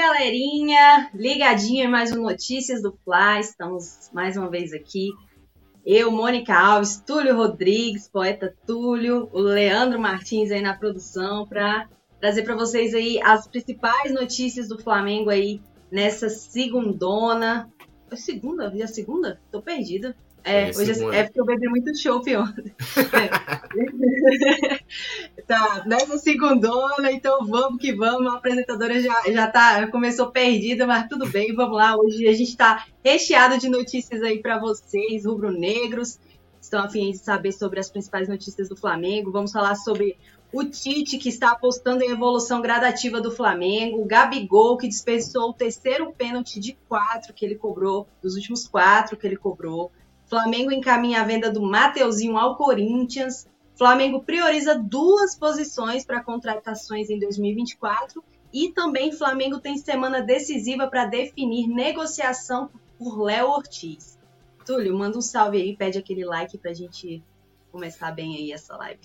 galerinha! Ligadinha em mais um Notícias do Fly. Estamos mais uma vez aqui. Eu, Mônica Alves, Túlio Rodrigues, poeta Túlio, o Leandro Martins aí na produção para trazer para vocês aí as principais notícias do Flamengo aí nessa segundona. É segunda? Já é segunda? Tô perdida. É, é hoje é, é porque eu bebi muito chopp ontem. É. tá, nessa segundona, então vamos que vamos. A apresentadora já, já tá, começou perdida, mas tudo bem, vamos lá. Hoje a gente está recheado de notícias aí para vocês, rubro-negros. Estão afim de saber sobre as principais notícias do Flamengo. Vamos falar sobre o Tite, que está apostando em evolução gradativa do Flamengo, o Gabigol, que desperdiçou o terceiro pênalti de quatro que ele cobrou, dos últimos quatro que ele cobrou. Flamengo encaminha a venda do Mateuzinho ao Corinthians. Flamengo prioriza duas posições para contratações em 2024 e também Flamengo tem semana decisiva para definir negociação por Léo Ortiz. Túlio, manda um salve aí, pede aquele like para a gente começar bem aí essa live.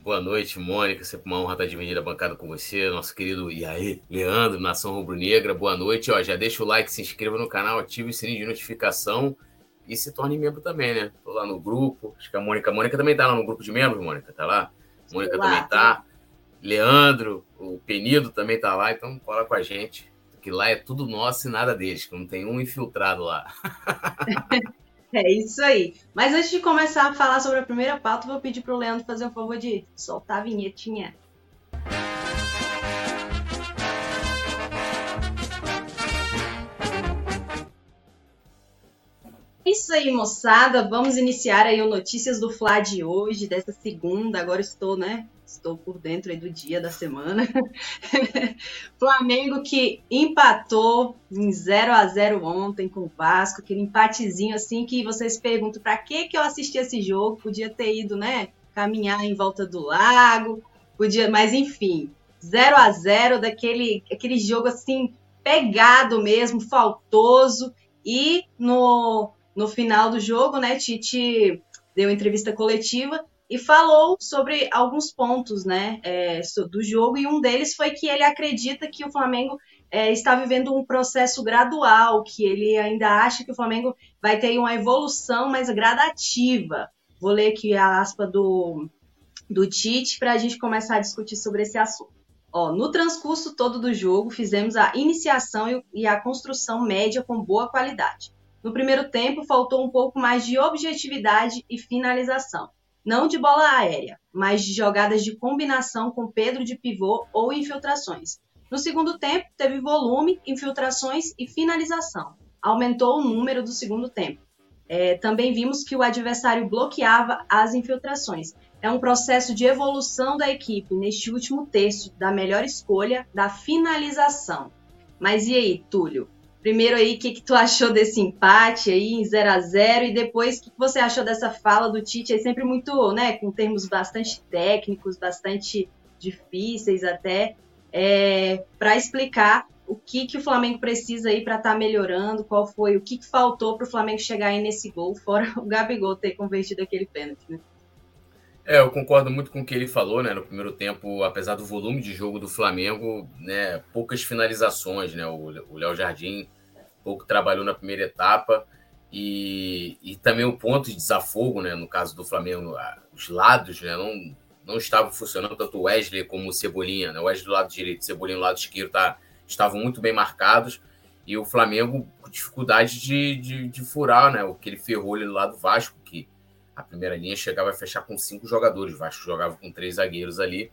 Boa noite, Mônica. Sempre uma honra estar dividindo a bancada com você, nosso querido e aí, Leandro, Nação Rubro Negra. Boa noite. Ó, já deixa o like, se inscreva no canal, ative o sininho de notificação e se torne membro também, né? Tô lá no grupo. Acho que a Mônica, a Mônica também tá lá no grupo de membros, Mônica, tá lá? Mônica lá, também tá. Leandro, o Penido também tá lá, então cola com a gente. Que lá é tudo nosso e nada deles, que não tem um infiltrado lá. é isso aí. Mas antes de começar a falar sobre a primeira pauta, vou pedir pro Leandro fazer um favor de soltar a vinhetinha. Isso aí, moçada. Vamos iniciar aí o Notícias do Fla de hoje, dessa segunda. Agora estou, né? Estou por dentro aí do dia da semana. Flamengo que empatou em 0 a 0 ontem com o Vasco, aquele empatezinho assim que vocês perguntam para que que eu assisti esse jogo? Podia ter ido, né, caminhar em volta do lago, podia, mas enfim, 0 a 0 daquele aquele jogo assim pegado mesmo, faltoso e no no final do jogo, né, Tite deu entrevista coletiva e falou sobre alguns pontos, né, é, do jogo e um deles foi que ele acredita que o Flamengo é, está vivendo um processo gradual, que ele ainda acha que o Flamengo vai ter uma evolução mais gradativa. Vou ler aqui a aspa do, do Tite para a gente começar a discutir sobre esse assunto. Ó, no transcurso todo do jogo, fizemos a iniciação e a construção média com boa qualidade. No primeiro tempo, faltou um pouco mais de objetividade e finalização. Não de bola aérea, mas de jogadas de combinação com Pedro de pivô ou infiltrações. No segundo tempo, teve volume, infiltrações e finalização. Aumentou o número do segundo tempo. É, também vimos que o adversário bloqueava as infiltrações. É um processo de evolução da equipe neste último terço da melhor escolha da finalização. Mas e aí, Túlio? Primeiro aí, o que, que tu achou desse empate aí em 0 a 0 e depois o que, que você achou dessa fala do Tite, aí sempre muito, né, com termos bastante técnicos, bastante difíceis até, é, para explicar o que, que o Flamengo precisa aí para estar tá melhorando, qual foi, o que, que faltou para o Flamengo chegar aí nesse gol, fora o Gabigol ter convertido aquele pênalti, né? É, eu concordo muito com o que ele falou, né? No primeiro tempo, apesar do volume de jogo do Flamengo, né? Poucas finalizações, né? O Léo Jardim pouco trabalhou na primeira etapa e, e também o ponto de desafogo, né? No caso do Flamengo, os lados, né? Não, não estavam funcionando tanto o Wesley como o Cebolinha, né? O Wesley do lado direito, o Cebolinha do lado esquerdo tá, estavam muito bem marcados e o Flamengo com dificuldade de, de, de furar, né? O que ele ferrou ali do lado Vasco, que a primeira linha chegava a fechar com cinco jogadores. O Vasco jogava com três zagueiros ali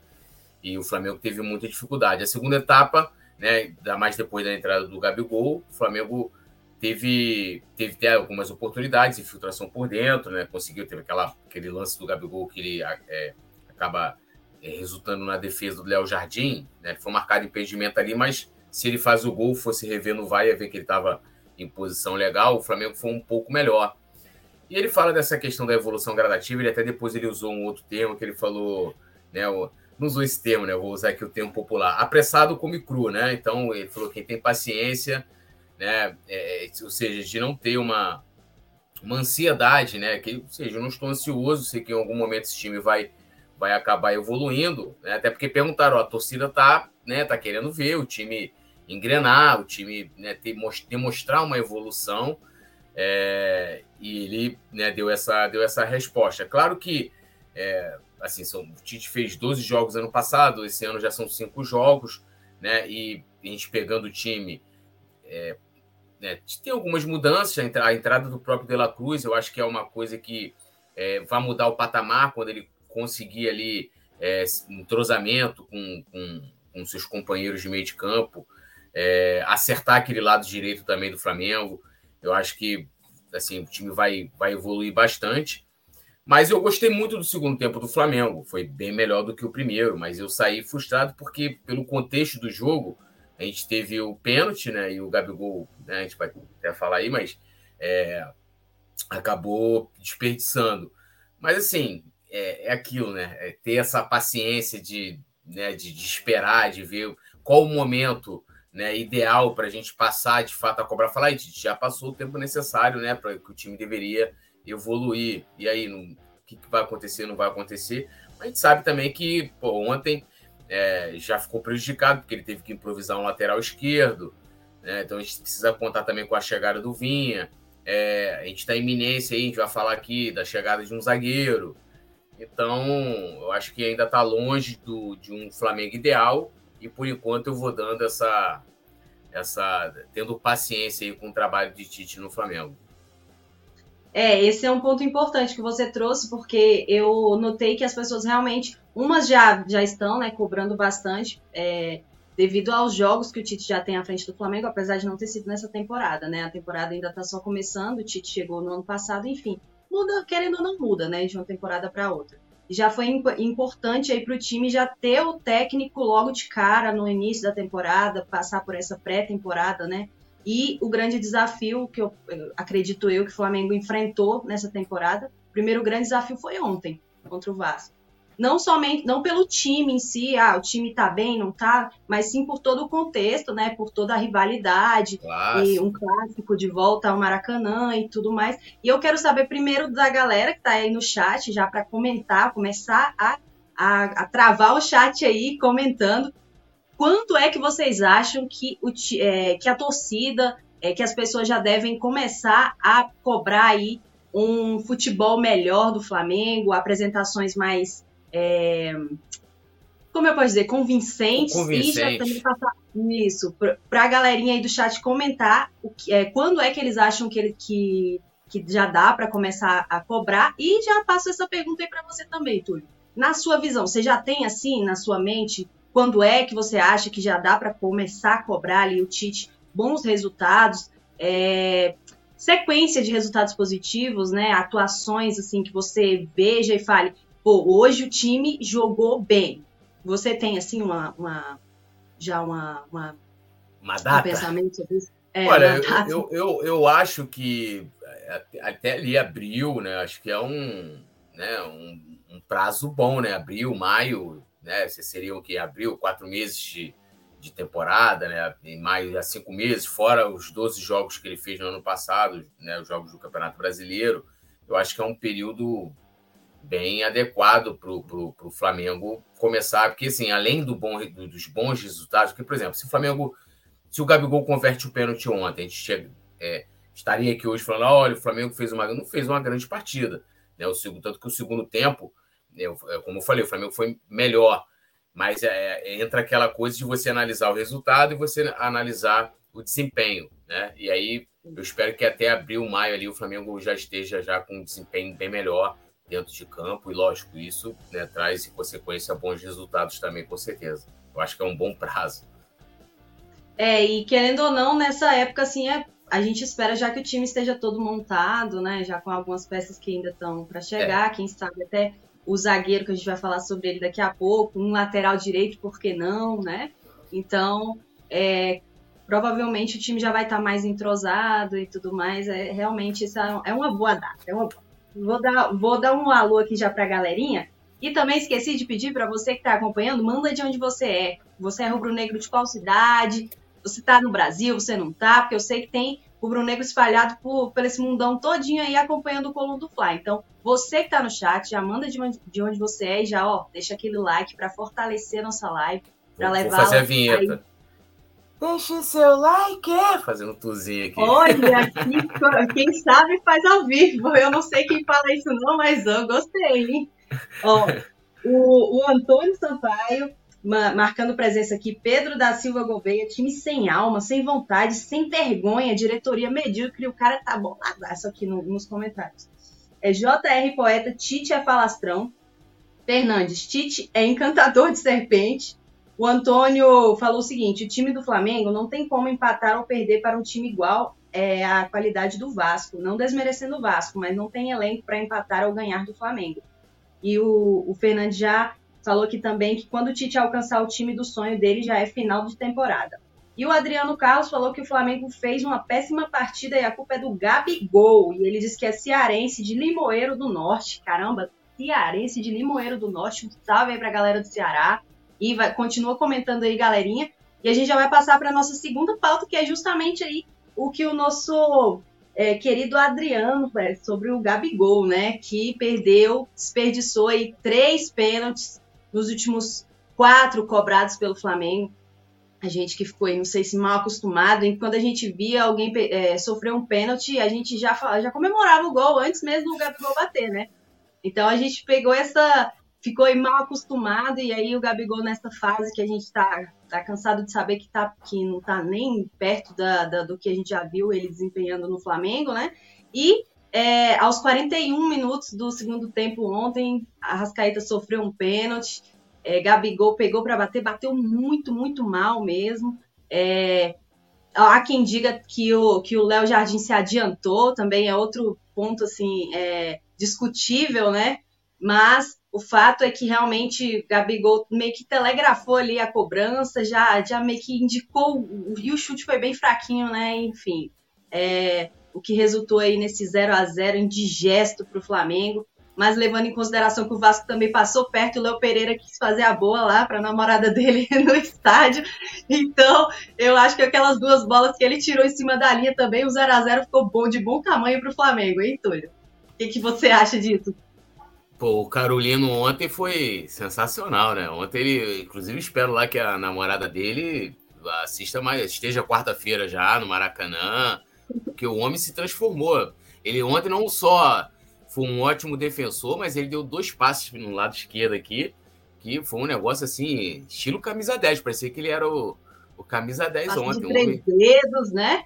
e o Flamengo teve muita dificuldade. A segunda etapa, né, mais depois da entrada do Gabigol, o Flamengo teve, teve algumas oportunidades, infiltração por dentro, né, conseguiu, teve aquela, aquele lance do Gabigol que ele é, acaba é, resultando na defesa do Léo Jardim, né, foi marcado impedimento ali, mas se ele faz o gol, fosse rever no VAR, ia ver que ele estava em posição legal, o Flamengo foi um pouco melhor. E ele fala dessa questão da evolução gradativa, ele até depois ele usou um outro termo que ele falou, né, não usou esse termo, né, vou usar aqui o termo popular, apressado come cru, né, então ele falou que quem tem paciência, né, é, é, ou seja, de não ter uma, uma ansiedade, né, que, ou seja, eu não estou ansioso, sei que em algum momento esse time vai, vai acabar evoluindo, né, até porque perguntaram, ó, a torcida tá, né, tá querendo ver o time engrenar, o time né, ter, demonstrar uma evolução. É, e ele né, deu, essa, deu essa resposta. Claro que é, assim, são, o Tite fez 12 jogos ano passado, esse ano já são cinco jogos, né? E a gente pegando o time. É, né, tem algumas mudanças, a entrada do próprio De La Cruz, eu acho que é uma coisa que é, vai mudar o patamar quando ele conseguir ali é, entrosamento com, com, com, seus companheiros de meio de campo, é, acertar aquele lado direito também do Flamengo. Eu acho que assim, o time vai, vai evoluir bastante. Mas eu gostei muito do segundo tempo do Flamengo. Foi bem melhor do que o primeiro, mas eu saí frustrado porque, pelo contexto do jogo, a gente teve o pênalti, né? E o Gabigol, né, a gente vai até falar aí, mas é, acabou desperdiçando. Mas assim, é, é aquilo, né? É ter essa paciência de, né, de, de esperar, de ver qual o momento né, ideal para a gente passar de fato a cobrar. Falar, já passou o tempo necessário, né? Para que o time deveria evoluir. E aí, o que, que, vai acontecer? Não vai acontecer. Mas a gente sabe também que pô, ontem é, já ficou prejudicado, porque ele teve que improvisar um lateral esquerdo. Né? Então a gente precisa contar também com a chegada do Vinha. É, a gente está em iminência aí, a gente vai falar aqui da chegada de um zagueiro. Então, eu acho que ainda está longe do, de um Flamengo ideal. E por enquanto eu vou dando essa. essa tendo paciência aí com o trabalho de Tite no Flamengo. É, esse é um ponto importante que você trouxe, porque eu notei que as pessoas realmente, umas já, já estão né, cobrando bastante, é, devido aos jogos que o Tite já tem à frente do Flamengo, apesar de não ter sido nessa temporada, né? A temporada ainda está só começando, o Tite chegou no ano passado, enfim. Muda, querendo ou não muda, né? De uma temporada para outra. Já foi imp importante aí para o time já ter o técnico logo de cara no início da temporada, passar por essa pré-temporada, né? E o grande desafio que eu acredito eu que o Flamengo enfrentou nessa temporada, o primeiro grande desafio foi ontem contra o Vasco. Não somente, não pelo time em si, ah, o time tá bem, não tá, mas sim por todo o contexto, né? Por toda a rivalidade e um clássico de volta ao Maracanã e tudo mais. E eu quero saber primeiro da galera que tá aí no chat, já para comentar, começar a, a, a travar o chat aí comentando Quanto é que vocês acham que, o, é, que a torcida, é, que as pessoas já devem começar a cobrar aí um futebol melhor do Flamengo, apresentações mais, é, como eu posso dizer, convincentes, Convincente. e já também passar isso para a galerinha aí do chat comentar o que, é, quando é que eles acham que, ele, que, que já dá para começar a cobrar e já passo essa pergunta aí para você também, Túlio. Na sua visão, você já tem assim na sua mente quando é que você acha que já dá para começar a cobrar ali o Tite bons resultados, é, sequência de resultados positivos, né? Atuações assim que você veja e fale, pô, hoje o time jogou bem. Você tem assim uma, uma já uma, uma, uma data? Um pensamento sobre isso? É, Olha, eu, eu, eu, eu, acho que até ali abril, né? Acho que é um, né, um, um prazo bom, né? Abril, maio, né? Seriam que abril, quatro meses de, de temporada, né? Em maio, há cinco meses, fora os 12 jogos que ele fez no ano passado, né? Os jogos do Campeonato Brasileiro. Eu acho que é um período bem adequado para o Flamengo começar, porque assim, além do bom, dos bons resultados, porque, por exemplo, se o Flamengo, se o Gabigol converte o pênalti ontem, a gente chega, é, estaria aqui hoje falando, olha, o Flamengo fez uma, não fez uma grande partida, né? O segundo, tanto que o segundo tempo eu, é, como eu falei, o Flamengo foi melhor, mas é, é, entra aquela coisa de você analisar o resultado e você analisar o desempenho, né? E aí eu espero que até abril, maio ali o Flamengo já esteja já com um desempenho bem melhor dentro de campo e lógico isso né, traz em consequência bons resultados também com certeza. Eu acho que é um bom prazo. É e querendo ou não nessa época assim é a gente espera já que o time esteja todo montado, né? Já com algumas peças que ainda estão para chegar, é. quem sabe até o zagueiro, que a gente vai falar sobre ele daqui a pouco, um lateral direito, por que não, né? Então, é, provavelmente o time já vai estar tá mais entrosado e tudo mais. É, realmente, isso é, uma boa data. É uma, vou, dar, vou dar um alô aqui já para a galerinha. E também esqueci de pedir para você que está acompanhando, manda de onde você é. Você é rubro-negro de qual cidade? Você está no Brasil, você não está? Porque eu sei que tem rubro-negro espalhado por, por esse mundão todinho aí acompanhando o Coluna do Fly. Então, você que tá no chat, já manda de onde, de onde você é e já, ó, deixa aquele like para fortalecer nossa live, para levar fazer a vinheta. Deixe seu like, fazendo tuzinho aqui. Olha, aqui, quem sabe faz ao vivo. Eu não sei quem fala isso não, mas eu gostei, hein? Ó, o, o Antônio Sampaio marcando presença aqui, Pedro da Silva Gouveia, time sem alma, sem vontade, sem vergonha, diretoria medíocre, o cara tá boladaço aqui no, nos comentários. É JR Poeta, Tite é falastrão, Fernandes, Tite é encantador de serpente, o Antônio falou o seguinte: o time do Flamengo não tem como empatar ou perder para um time igual é, à qualidade do Vasco. Não desmerecendo o Vasco, mas não tem elenco para empatar ou ganhar do Flamengo. E o, o já falou aqui também que quando o Tite alcançar o time do sonho dele já é final de temporada. E o Adriano Carlos falou que o Flamengo fez uma péssima partida e a culpa é do Gabigol. E ele disse que é cearense de Limoeiro do Norte. Caramba, cearense de Limoeiro do Norte. Um salve aí pra galera do Ceará e vai, continua comentando aí, galerinha. E a gente já vai passar para nossa segunda pauta, que é justamente aí o que o nosso é, querido Adriano é, sobre o Gabigol, né? Que perdeu, desperdiçou aí três pênaltis nos últimos quatro cobrados pelo Flamengo. A gente que ficou aí, não sei se mal acostumado, e quando a gente via alguém é, sofrer um pênalti, a gente já, já comemorava o gol antes mesmo do Gabigol bater, né? Então a gente pegou essa, ficou mal acostumado, e aí o Gabigol nessa fase que a gente tá, tá cansado de saber que, tá, que não tá nem perto da, da, do que a gente já viu ele desempenhando no Flamengo, né? E é, aos 41 minutos do segundo tempo ontem, a Rascaeta sofreu um pênalti, é, Gabigol pegou para bater, bateu muito, muito mal mesmo. É, há quem diga que o que o Léo Jardim se adiantou, também é outro ponto assim é, discutível, né? Mas o fato é que realmente Gabigol meio que telegrafou ali a cobrança, já, já meio que indicou, e o chute foi bem fraquinho, né? Enfim, é, o que resultou aí nesse 0 a 0 indigesto para o Flamengo. Mas levando em consideração que o Vasco também passou perto, o Léo Pereira quis fazer a boa lá para a namorada dele no estádio. Então, eu acho que aquelas duas bolas que ele tirou em cima da linha também, o 0 a 0 ficou bom, de bom tamanho para o Flamengo, hein, Túlio? O que, que você acha disso? Pô, o Carolino ontem foi sensacional, né? Ontem ele, inclusive, espero lá que a namorada dele assista mais, esteja quarta-feira já no Maracanã, porque o homem se transformou. Ele ontem não só foi um ótimo defensor, mas ele deu dois passes no lado esquerdo aqui, que foi um negócio assim, estilo camisa 10, parecia que ele era o, o camisa 10 Passo ontem. Três dedos, né?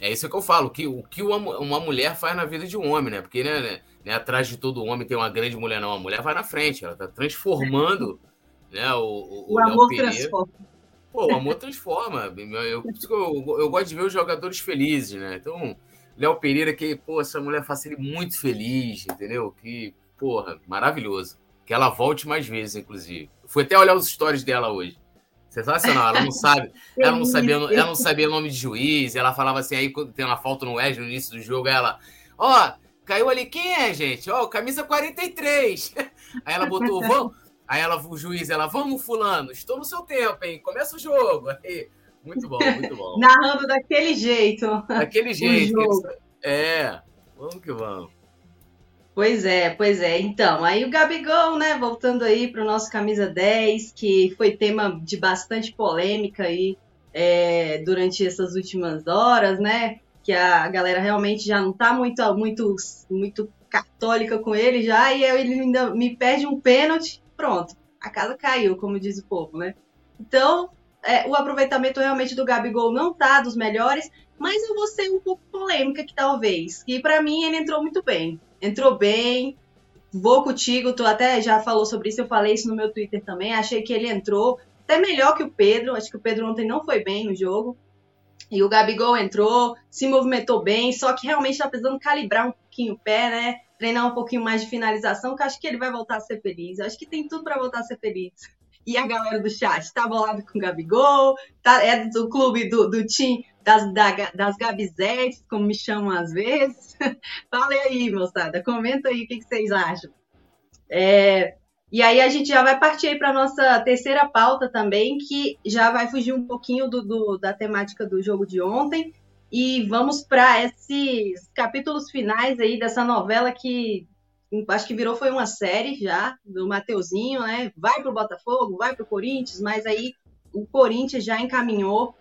É isso que eu falo, que, o que uma, uma mulher faz na vida de um homem, né? Porque, né, né, atrás de todo homem tem uma grande mulher, não. A mulher vai na frente, ela tá transformando né, o, o, o amor transforma. Pô, o amor transforma. Eu, eu, eu, eu, gosto de ver os jogadores felizes, né? Então, Léo Pereira, que, pô, essa mulher faz ele muito feliz, entendeu? Que, porra, maravilhoso. Que ela volte mais vezes, inclusive. Fui até olhar os stories dela hoje. Sensacional, ela não sabe, ela não sabia, ela não sabia nome de juiz, ela falava assim, aí quando tem uma falta no Wesley no início do jogo, ela, ó, oh, caiu ali, quem é, gente? Ó, oh, camisa 43. Aí ela botou, vamos, aí ela, o juiz, ela, vamos, fulano, estou no seu tempo, hein, começa o jogo. Aí, muito bom, muito bom. Narrando daquele jeito. Daquele jeito. É, vamos que vamos. Pois é, pois é. Então, aí o Gabigol, né, voltando aí para o nosso camisa 10, que foi tema de bastante polêmica aí é, durante essas últimas horas, né? Que a galera realmente já não está muito, muito, muito católica com ele já, e ele ainda me perde um pênalti, pronto, a casa caiu, como diz o povo, né? Então, é, o aproveitamento realmente do Gabigol não tá dos melhores, mas eu vou ser um pouco polêmica que talvez. E para mim ele entrou muito bem entrou bem. Vou contigo, tu até já falou sobre isso, eu falei isso no meu Twitter também. Achei que ele entrou até melhor que o Pedro. Acho que o Pedro ontem não foi bem no jogo. E o Gabigol entrou, se movimentou bem, só que realmente tá precisando calibrar um pouquinho o pé, né? Treinar um pouquinho mais de finalização, que acho que ele vai voltar a ser feliz. acho que tem tudo para voltar a ser feliz. E a galera do chat tá bolado com o Gabigol, tá, é do clube do, do time das, da, das Gabizetes, como me chamam às vezes. Fala aí, moçada, comenta aí o que, que vocês acham. É, e aí a gente já vai partir para a nossa terceira pauta também, que já vai fugir um pouquinho do, do da temática do jogo de ontem. E vamos para esses capítulos finais aí dessa novela que acho que virou foi uma série já do Mateuzinho, né? Vai para o Botafogo, vai para o Corinthians, mas aí o Corinthians já encaminhou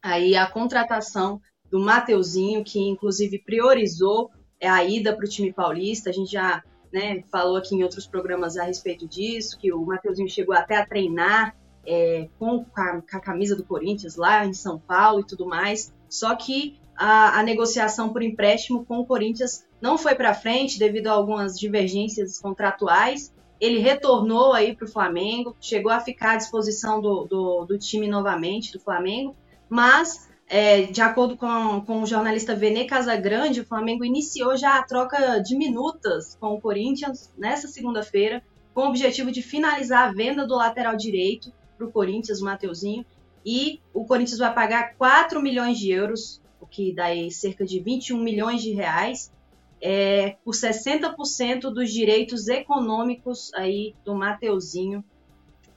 aí a contratação do Mateuzinho, que inclusive priorizou a ida para o time paulista. A gente já né, falou aqui em outros programas a respeito disso, que o Mateuzinho chegou até a treinar é, com, a, com, a, camisa do Corinthians lá em São Paulo e tudo mais. Só que a, a negociação por empréstimo com o Corinthians não foi para frente devido a algumas divergências contratuais. Ele retornou aí para o Flamengo, chegou a ficar à disposição do, do, do time novamente, do Flamengo, mas é, de acordo com, com o jornalista Vene Casagrande, o Flamengo iniciou já a troca de minutas com o Corinthians nessa segunda-feira, com o objetivo de finalizar a venda do lateral direito para o Corinthians, o Mateuzinho, e o Corinthians vai pagar 4 milhões de euros, o que dá aí cerca de 21 milhões de reais, é, por 60% dos direitos econômicos aí do Mateuzinho.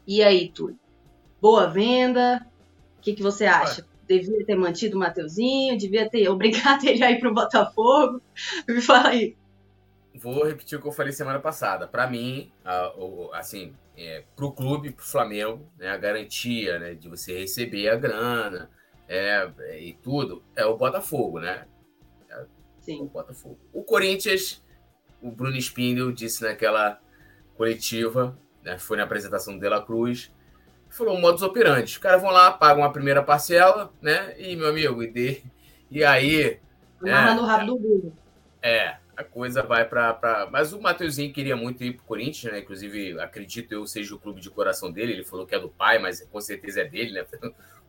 E aí, Túlio? Boa venda? O que, que você acha? Devia ter mantido o Mateuzinho? Devia ter obrigado ele a ir para o Botafogo? Me fala aí. Vou repetir o que eu falei semana passada. Para mim, assim, é, para o clube, para o Flamengo, né, a garantia né, de você receber a grana é, e tudo é o Botafogo, né? É, Sim. O Botafogo. O Corinthians, o Bruno Spindel disse naquela coletiva, né, foi na apresentação do De La Cruz, falou modus operandi. Os caras vão lá, pagam a primeira parcela, né? E, meu amigo, e, de, e aí. Né, o rabo do burro. É, a coisa vai para. Pra... Mas o Mateuzinho queria muito ir para o Corinthians, né? Inclusive, acredito eu seja o clube de coração dele. Ele falou que é do pai, mas com certeza é dele, né?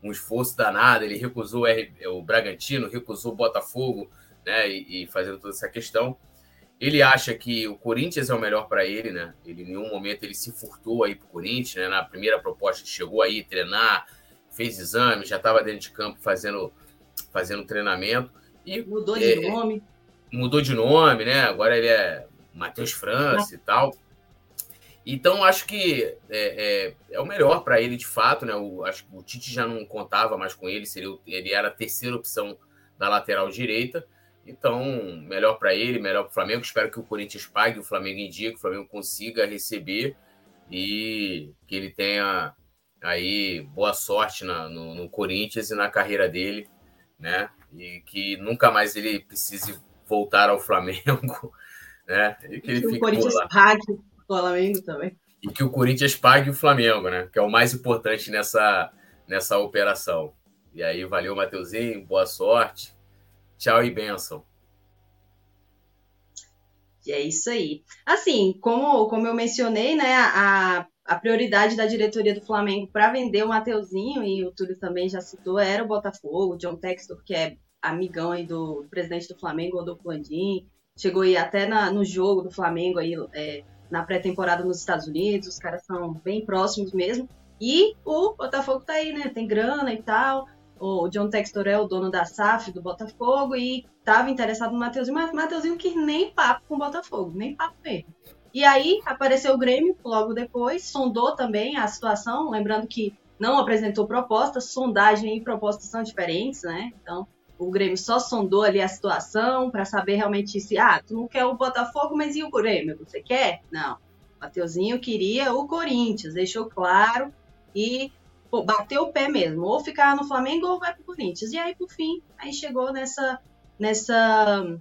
Um esforço danado. Ele recusou o Bragantino, recusou o Botafogo, né? E, e fazendo toda essa questão. Ele acha que o Corinthians é o melhor para ele, né? Ele em nenhum momento ele se furtou aí para o Corinthians, né? Na primeira proposta que chegou aí treinar, fez exame, já estava dentro de campo fazendo, fazendo treinamento. E, Mudou de é, nome mudou de nome, né? Agora ele é Matheus França e tal. Então, acho que é, é, é o melhor para ele, de fato, né? O, acho que o Tite já não contava mais com ele, seria, ele era a terceira opção da lateral direita. Então, melhor para ele, melhor para o Flamengo. Espero que o Corinthians pague, o Flamengo em dia, que o Flamengo consiga receber e que ele tenha aí boa sorte na, no, no Corinthians e na carreira dele, né? E que nunca mais ele precise voltar ao Flamengo, né? E que, e que o Corinthians pague o Flamengo também. E que o Corinthians pague o Flamengo, né? Que é o mais importante nessa, nessa operação. E aí, valeu, Mateuzinho, boa sorte. Tchau e benção. E é isso aí. Assim, como, como eu mencionei, né, a, a prioridade da diretoria do Flamengo para vender o Mateuzinho, e o Túlio também já citou, era o Botafogo, o John Textor, que é amigão aí do, presidente do Flamengo, Rodolfo Landim, chegou aí até na, no jogo do Flamengo aí é, na pré-temporada nos Estados Unidos, os caras são bem próximos mesmo. E o Botafogo tá aí, né? Tem grana e tal. O John Textor é o dono da SAF do Botafogo e tava interessado no Mateuzinho, mas Mateuzinho que nem papo com o Botafogo, nem papo mesmo. E aí apareceu o Grêmio logo depois, sondou também a situação, lembrando que não apresentou propostas, sondagem e propostas são diferentes, né? Então, o Grêmio só sondou ali a situação para saber realmente se, ah, tu não quer o Botafogo, mas e o Grêmio? Você quer? Não. Mateuzinho queria o Corinthians, deixou claro e pô, bateu o pé mesmo, ou ficar no Flamengo ou vai pro Corinthians. E aí, por fim, aí chegou nessa nessa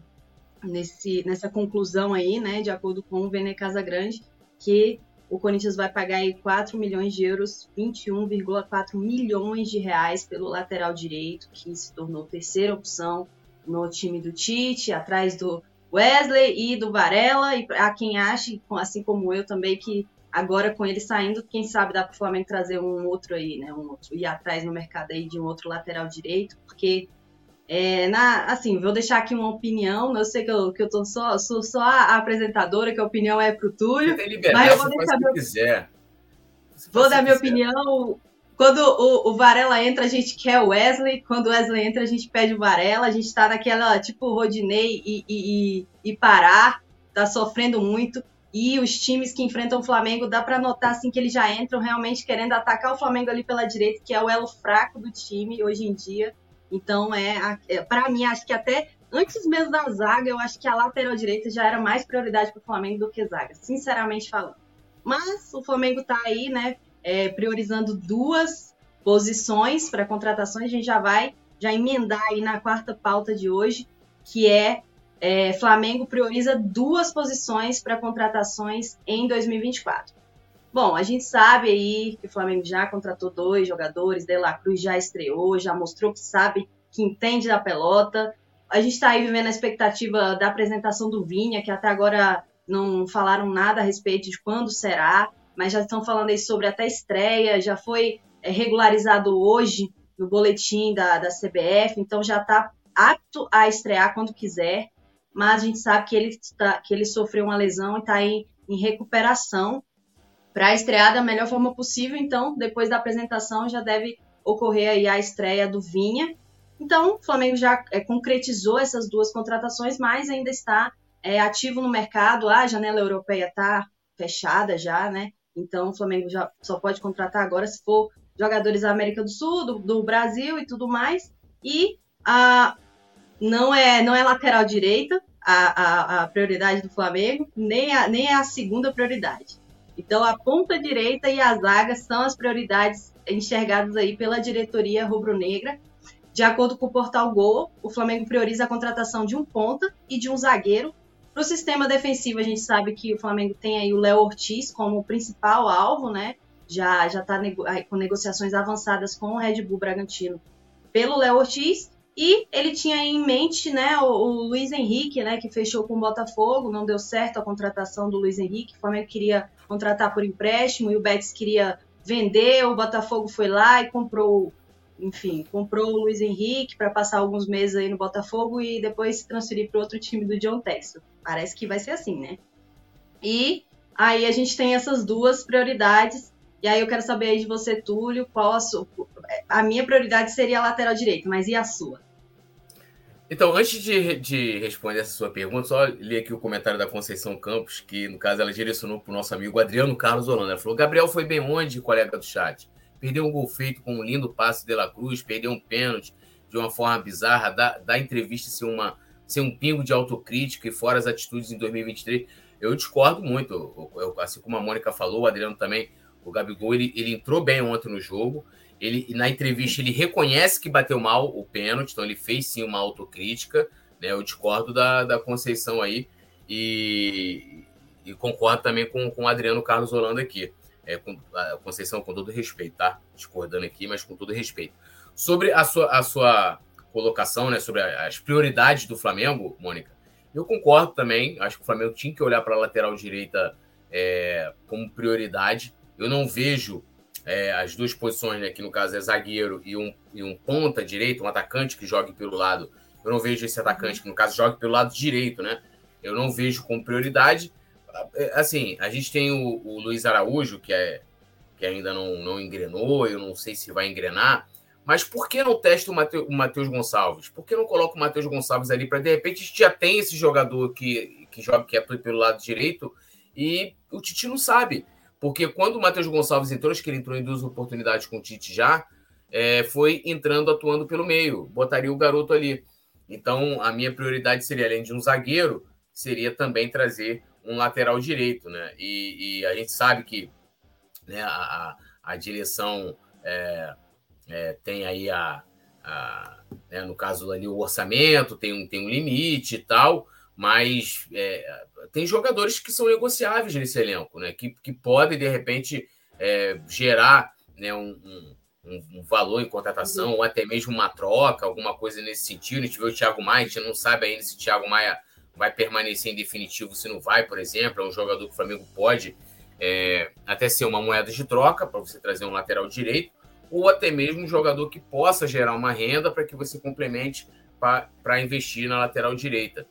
nesse, nessa conclusão aí, né, de acordo com o Vene Casagrande, que o Corinthians vai pagar aí 4 milhões de euros, 21,4 milhões de reais pelo lateral direito, que se tornou terceira opção no time do Tite, atrás do Wesley e do Varela. E a quem acha, assim como eu também, que agora com ele saindo, quem sabe dá para o Flamengo trazer um outro aí, né? Um outro, ir atrás no mercado aí de um outro lateral direito, porque é, na, assim, vou deixar aqui uma opinião. Eu sei que eu, que eu tô só, sou só a apresentadora, que a opinião é pro Túlio. mas eu vou deixar meu... quiser. vou dar minha opinião. Quando o, o, Varela entra, a gente quer o Wesley. Quando o Wesley entra, a gente pede o Varela. A gente tá naquela, tipo, Rodinei e, e, e, e Pará. Tá sofrendo muito. E os times que enfrentam o Flamengo, dá para notar assim que eles já entram realmente querendo atacar o Flamengo ali pela direita, que é o elo fraco do time hoje em dia. Então, é, é para mim, acho que até antes mesmo da zaga, eu acho que a lateral direita já era mais prioridade para o Flamengo do que zaga, sinceramente falando. Mas o Flamengo está aí, né, é, priorizando duas posições para contratações. A gente já vai já emendar aí na quarta pauta de hoje, que é, é Flamengo prioriza duas posições para contratações em 2024. Bom, a gente sabe aí que o Flamengo já contratou dois jogadores, De La Cruz já estreou, já mostrou que sabe, que entende da pelota. A gente está aí vivendo a expectativa da apresentação do Vinha, que até agora não falaram nada a respeito de quando será, mas já estão falando aí sobre até estreia, já foi é, regularizado hoje no boletim da, da CBF, então já está apto a estrear quando quiser, mas a gente sabe que ele, tá, que ele sofreu uma lesão e está em, em recuperação para estrear da melhor forma possível, então depois da apresentação já deve ocorrer aí a estreia do Vinha. Então, o Flamengo já é, concretizou essas duas contratações, mas ainda está é, ativo no mercado. A janela europeia está fechada já, né? Então, o Flamengo já só pode contratar agora se for jogadores da América do Sul, do, do Brasil e tudo mais. E a, não, é, não é lateral direita a, a, a prioridade do Flamengo, nem, a, nem é a segunda prioridade. Então, a ponta direita e a zaga são as prioridades enxergadas aí pela diretoria rubro-negra. De acordo com o portal Gol, o Flamengo prioriza a contratação de um ponta e de um zagueiro. Para o sistema defensivo, a gente sabe que o Flamengo tem aí o Léo Ortiz como principal alvo, né? já já está nego com negociações avançadas com o Red Bull Bragantino pelo Léo Ortiz e ele tinha em mente, né, o, o, Luiz Henrique, né, que fechou com o Botafogo, não deu certo a contratação do Luiz Henrique, o Flamengo queria contratar por empréstimo e o Betis queria vender, o Botafogo foi lá e comprou, enfim, comprou o Luiz Henrique para passar alguns meses aí no Botafogo e depois se transferir para outro time do John Texel. Parece que vai ser assim, né? E aí a gente tem essas duas prioridades e aí eu quero saber aí de você, Túlio, qual a minha prioridade seria a lateral direita, mas e a sua? Então, antes de, de responder essa sua pergunta, só li aqui o comentário da Conceição Campos, que no caso ela direcionou para o nosso amigo Adriano Carlos Holanda. Ela falou: Gabriel foi bem onde, colega do chat? Perdeu um gol feito com um lindo passe de La Cruz, perdeu um pênalti de uma forma bizarra, da entrevista ser, uma, ser um pingo de autocrítica e fora as atitudes em 2023. Eu discordo muito, eu, eu, assim como a Mônica falou, o Adriano também o Gabigol ele, ele entrou bem ontem no jogo. Ele na entrevista ele reconhece que bateu mal o pênalti, então ele fez sim uma autocrítica. Né? Eu discordo da, da Conceição aí e, e concordo também com, com o Adriano Carlos Holanda aqui. É, com, a Conceição, com todo respeito, tá? Discordando aqui, mas com todo respeito. Sobre a sua, a sua colocação, né? Sobre as prioridades do Flamengo, Mônica, eu concordo também. Acho que o Flamengo tinha que olhar para a lateral direita é, como prioridade. Eu não vejo é, as duas posições, né, que no caso é zagueiro e um, e um ponta direito, um atacante que jogue pelo lado. Eu não vejo esse atacante que, no caso, jogue pelo lado direito, né? Eu não vejo como prioridade. É, assim, a gente tem o, o Luiz Araújo, que, é, que ainda não, não engrenou, eu não sei se vai engrenar. Mas por que não testa o Matheus Gonçalves? Por que não coloca o Matheus Gonçalves ali para de repente a gente já tem esse jogador que, que joga que é pelo lado direito e o Titi não sabe. Porque quando o Matheus Gonçalves entrou, acho que ele entrou em duas oportunidades com o Tite já, é, foi entrando, atuando pelo meio, botaria o garoto ali. Então, a minha prioridade seria, além de um zagueiro, seria também trazer um lateral direito, né? E, e a gente sabe que né, a, a direção é, é, tem aí a, a né, no caso ali o orçamento tem um, tem um limite e tal, mas é, tem jogadores que são negociáveis nesse elenco, né? Que, que podem, de repente, é, gerar né, um, um, um, valor em contratação, uhum. ou até mesmo uma troca, alguma coisa nesse sentido. A gente vê o Thiago Maia, a gente não sabe ainda se o Thiago Maia vai permanecer em definitivo, se não vai, por exemplo. É um jogador que o Flamengo pode é, até ser uma moeda de troca para você trazer um lateral direito, ou até mesmo um jogador que possa gerar uma renda para que você complemente para investir na lateral direita.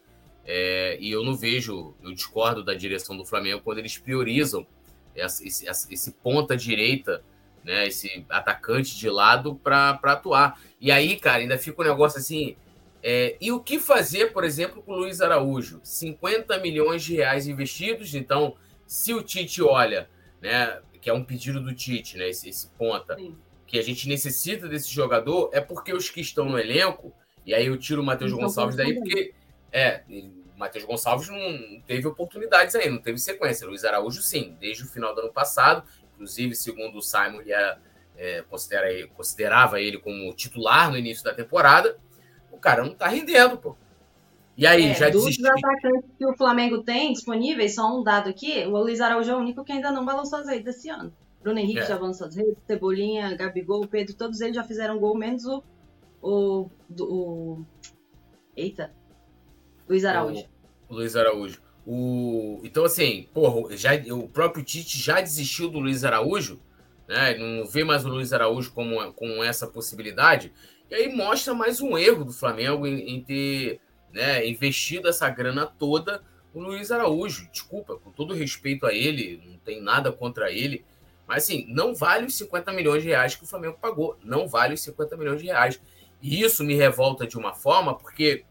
É, e eu não vejo, eu discordo da direção do Flamengo quando eles priorizam esse, esse, esse ponta direita, né, esse atacante de lado para atuar. E aí, cara, ainda fica um negócio assim. É, e o que fazer, por exemplo, com o Luiz Araújo? 50 milhões de reais investidos. Então, se o Tite olha, né, que é um pedido do Tite, né, esse, esse ponta, Sim. que a gente necessita desse jogador, é porque os que estão no elenco, e aí eu tiro o Matheus Gonçalves daí, porque é, o Matheus Gonçalves não teve oportunidades aí, não teve sequência. Luiz Araújo, sim, desde o final do ano passado. Inclusive, segundo o Simon, ele era, é, considera, considerava ele como titular no início da temporada, o cara não tá rendendo, pô. E aí, é, já dos desistiu. atacantes que o Flamengo tem disponíveis, só um dado aqui, o Luiz Araújo é o único que ainda não balançou as redes esse ano. Bruno Henrique é. já avançou as redes, Cebolinha, Gabigol, Pedro, todos eles já fizeram gol, menos o, o, o Eita. Luiz Araújo. O, o Luiz Araújo. O, então, assim, porra, já, o próprio Tite já desistiu do Luiz Araújo, né? Não vê mais o Luiz Araújo como, como essa possibilidade. E aí mostra mais um erro do Flamengo em, em ter né, investido essa grana toda no Luiz Araújo. Desculpa, com todo respeito a ele, não tem nada contra ele. Mas assim, não vale os 50 milhões de reais que o Flamengo pagou. Não vale os 50 milhões de reais. E isso me revolta de uma forma, porque.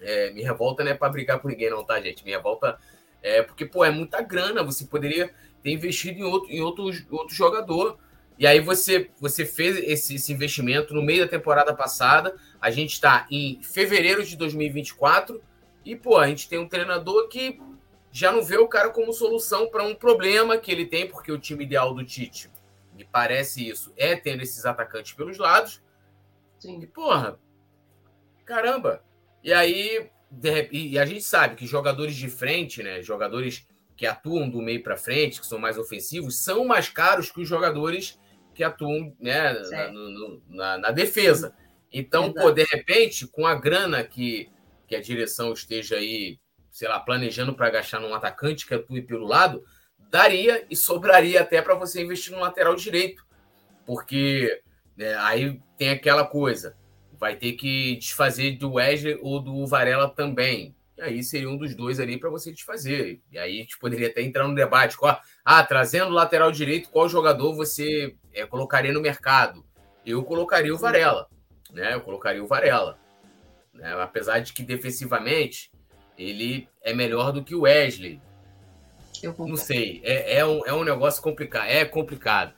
É, me revolta não é para brigar com ninguém, não, tá, gente? Me revolta é porque, pô, é muita grana. Você poderia ter investido em outro, em outro, outro jogador. E aí você, você fez esse, esse investimento no meio da temporada passada. A gente está em fevereiro de 2024. E, pô, a gente tem um treinador que já não vê o cara como solução para um problema que ele tem, porque o time ideal do Tite, me parece isso, é tendo esses atacantes pelos lados. Sim. E, porra, caramba. E aí, de, e a gente sabe que jogadores de frente, né, jogadores que atuam do meio para frente, que são mais ofensivos, são mais caros que os jogadores que atuam né, na, no, na, na, defesa. Então, pô, de repente, com a grana que, que a direção esteja aí, sei lá, planejando para gastar num atacante que atue pelo lado, daria e sobraria até para você investir no lateral direito. Porque né, aí tem aquela coisa, vai ter que desfazer do Wesley ou do Varela também. E aí seria um dos dois ali para você desfazer. E aí a gente poderia até entrar no debate. Qual, ah, trazendo o lateral direito, qual jogador você é, colocaria no mercado? Eu colocaria o Varela. Né? Eu colocaria o Varela. Né? Apesar de que defensivamente ele é melhor do que o Wesley. Não sei. É, é, um, é um negócio complicado. É complicado.